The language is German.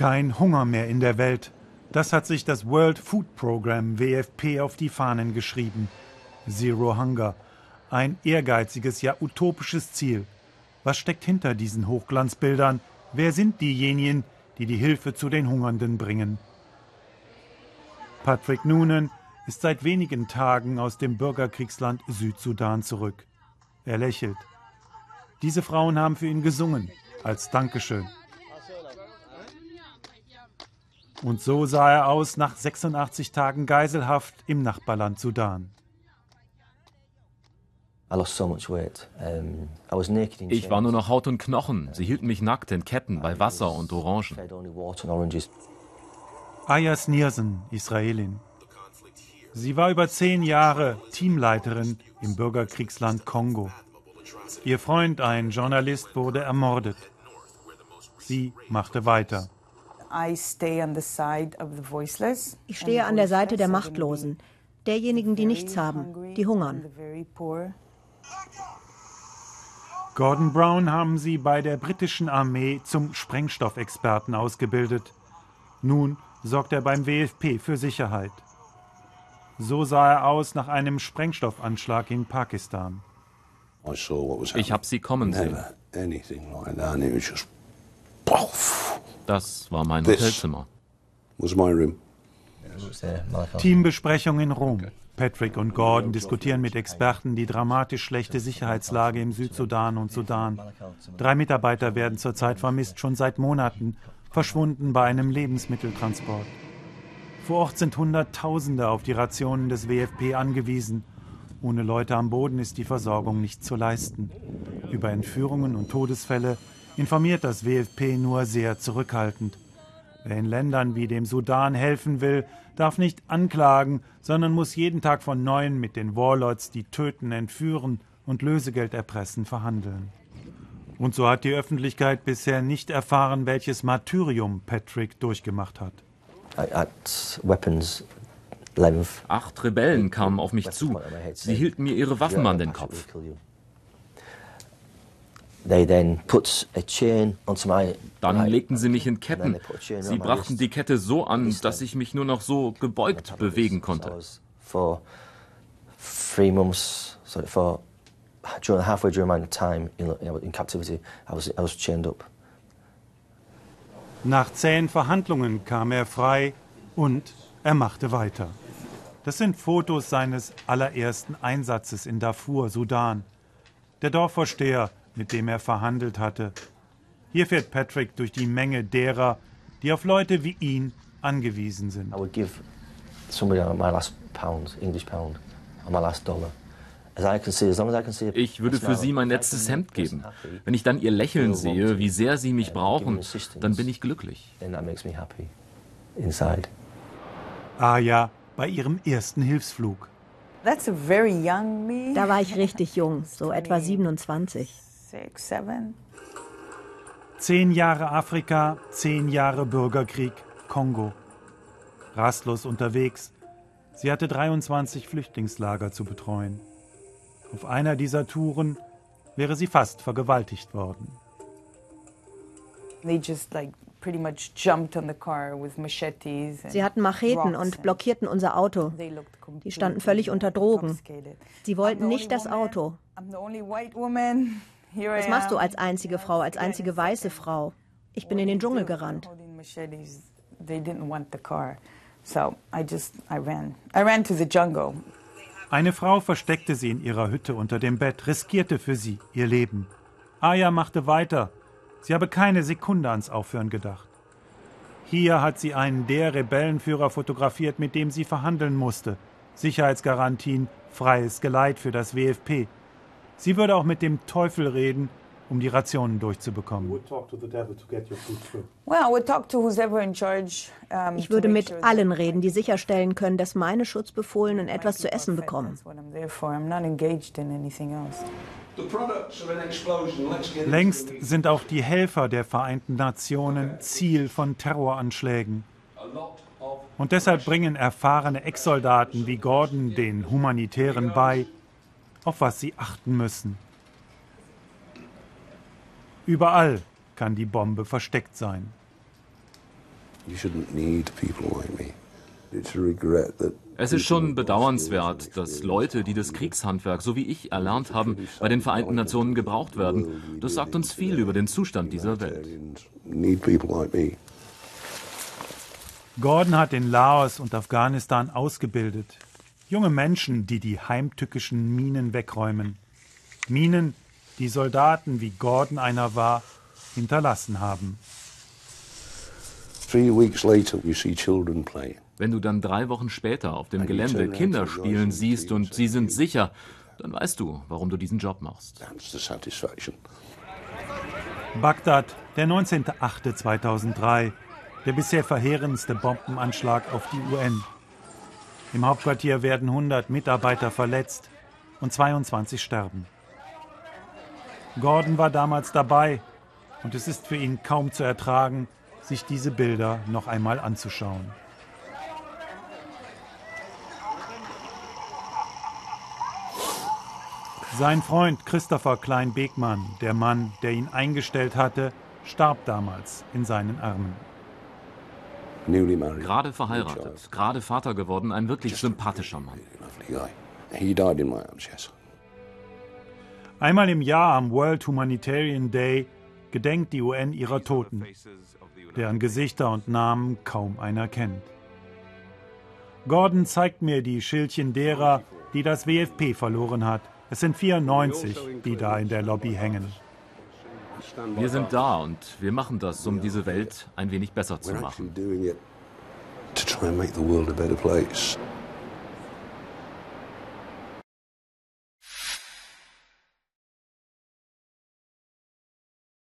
Kein Hunger mehr in der Welt. Das hat sich das World Food Program WFP auf die Fahnen geschrieben. Zero Hunger. Ein ehrgeiziges, ja utopisches Ziel. Was steckt hinter diesen Hochglanzbildern? Wer sind diejenigen, die die Hilfe zu den Hungernden bringen? Patrick Noonan ist seit wenigen Tagen aus dem Bürgerkriegsland Südsudan zurück. Er lächelt. Diese Frauen haben für ihn gesungen, als Dankeschön. Und so sah er aus nach 86 Tagen Geiselhaft im Nachbarland Sudan. Ich war nur noch Haut und Knochen. Sie hielten mich nackt in Ketten bei Wasser und Orangen. Ayas Nirsen, Israelin. Sie war über zehn Jahre Teamleiterin im Bürgerkriegsland Kongo. Ihr Freund, ein Journalist, wurde ermordet. Sie machte weiter. Ich stehe an der Seite der Machtlosen, derjenigen, die nichts haben, die hungern. Gordon Brown haben sie bei der britischen Armee zum Sprengstoffexperten ausgebildet. Nun sorgt er beim WFP für Sicherheit. So sah er aus nach einem Sprengstoffanschlag in Pakistan. Ich habe sie kommen sehen. Das war mein Hotelzimmer. Teambesprechung in Rom. Patrick und Gordon diskutieren mit Experten die dramatisch schlechte Sicherheitslage im Südsudan und Sudan. Drei Mitarbeiter werden zurzeit vermisst, schon seit Monaten, verschwunden bei einem Lebensmitteltransport. Vor Ort sind Hunderttausende auf die Rationen des WFP angewiesen. Ohne Leute am Boden ist die Versorgung nicht zu leisten. Über Entführungen und Todesfälle informiert das WFP nur sehr zurückhaltend. Wer in Ländern wie dem Sudan helfen will, darf nicht anklagen, sondern muss jeden Tag von neuem mit den Warlords, die töten, entführen und Lösegeld erpressen, verhandeln. Und so hat die Öffentlichkeit bisher nicht erfahren, welches Martyrium Patrick durchgemacht hat. Acht Rebellen kamen auf mich zu. Sie hielten mir ihre Waffen an den Kopf. Dann legten sie mich in Ketten. Sie brachten die Kette so an, dass ich mich nur noch so gebeugt bewegen konnte. Nach zähen Verhandlungen kam er frei und er machte weiter. Das sind Fotos seines allerersten Einsatzes in Darfur, Sudan. Der Dorfvorsteher mit dem er verhandelt hatte. Hier fährt Patrick durch die Menge derer, die auf Leute wie ihn angewiesen sind. Ich würde für sie mein letztes Hemd geben. Wenn ich dann ihr Lächeln sehe, wie sehr sie mich brauchen, dann bin ich glücklich. Ah ja, bei ihrem ersten Hilfsflug. Da war ich richtig jung, so etwa 27 six, seven. Zehn Jahre Afrika, zehn Jahre Bürgerkrieg, Kongo. Rastlos unterwegs. Sie hatte 23 Flüchtlingslager zu betreuen. Auf einer dieser Touren wäre sie fast vergewaltigt worden. Sie hatten Macheten und blockierten unser Auto. Die standen völlig unter Drogen. Sie wollten nicht das Auto. Was machst du als einzige Frau, als einzige weiße Frau? Ich bin in den Dschungel gerannt. Eine Frau versteckte sie in ihrer Hütte unter dem Bett, riskierte für sie ihr Leben. Aya machte weiter. Sie habe keine Sekunde ans Aufhören gedacht. Hier hat sie einen der Rebellenführer fotografiert, mit dem sie verhandeln musste. Sicherheitsgarantien, freies Geleit für das WFP. Sie würde auch mit dem Teufel reden, um die Rationen durchzubekommen. Ich würde mit allen reden, die sicherstellen können, dass meine Schutzbefohlenen etwas zu essen bekommen. Längst sind auch die Helfer der Vereinten Nationen Ziel von Terroranschlägen. Und deshalb bringen erfahrene Ex-Soldaten wie Gordon den Humanitären bei, auf was sie achten müssen. Überall kann die Bombe versteckt sein. Es ist schon bedauernswert, dass Leute, die das Kriegshandwerk so wie ich erlernt haben, bei den Vereinten Nationen gebraucht werden. Das sagt uns viel über den Zustand dieser Welt. Gordon hat in Laos und Afghanistan ausgebildet. Junge Menschen, die die heimtückischen Minen wegräumen. Minen, die Soldaten, wie Gordon einer war, hinterlassen haben. Wenn du dann drei Wochen später auf dem Gelände Kinder spielen siehst und sie sind sicher, dann weißt du, warum du diesen Job machst. Bagdad, der 19.08.2003, der bisher verheerendste Bombenanschlag auf die UN. Im Hauptquartier werden 100 Mitarbeiter verletzt und 22 sterben. Gordon war damals dabei und es ist für ihn kaum zu ertragen, sich diese Bilder noch einmal anzuschauen. Sein Freund Christopher Klein-Begmann, der Mann, der ihn eingestellt hatte, starb damals in seinen Armen. Gerade verheiratet, gerade Vater geworden, ein wirklich sympathischer Mann. Einmal im Jahr am World Humanitarian Day gedenkt die UN ihrer Toten, deren Gesichter und Namen kaum einer kennt. Gordon zeigt mir die Schildchen derer, die das WFP verloren hat. Es sind 94, die da in der Lobby hängen. Wir sind da und wir machen das, um diese Welt ein wenig besser zu machen.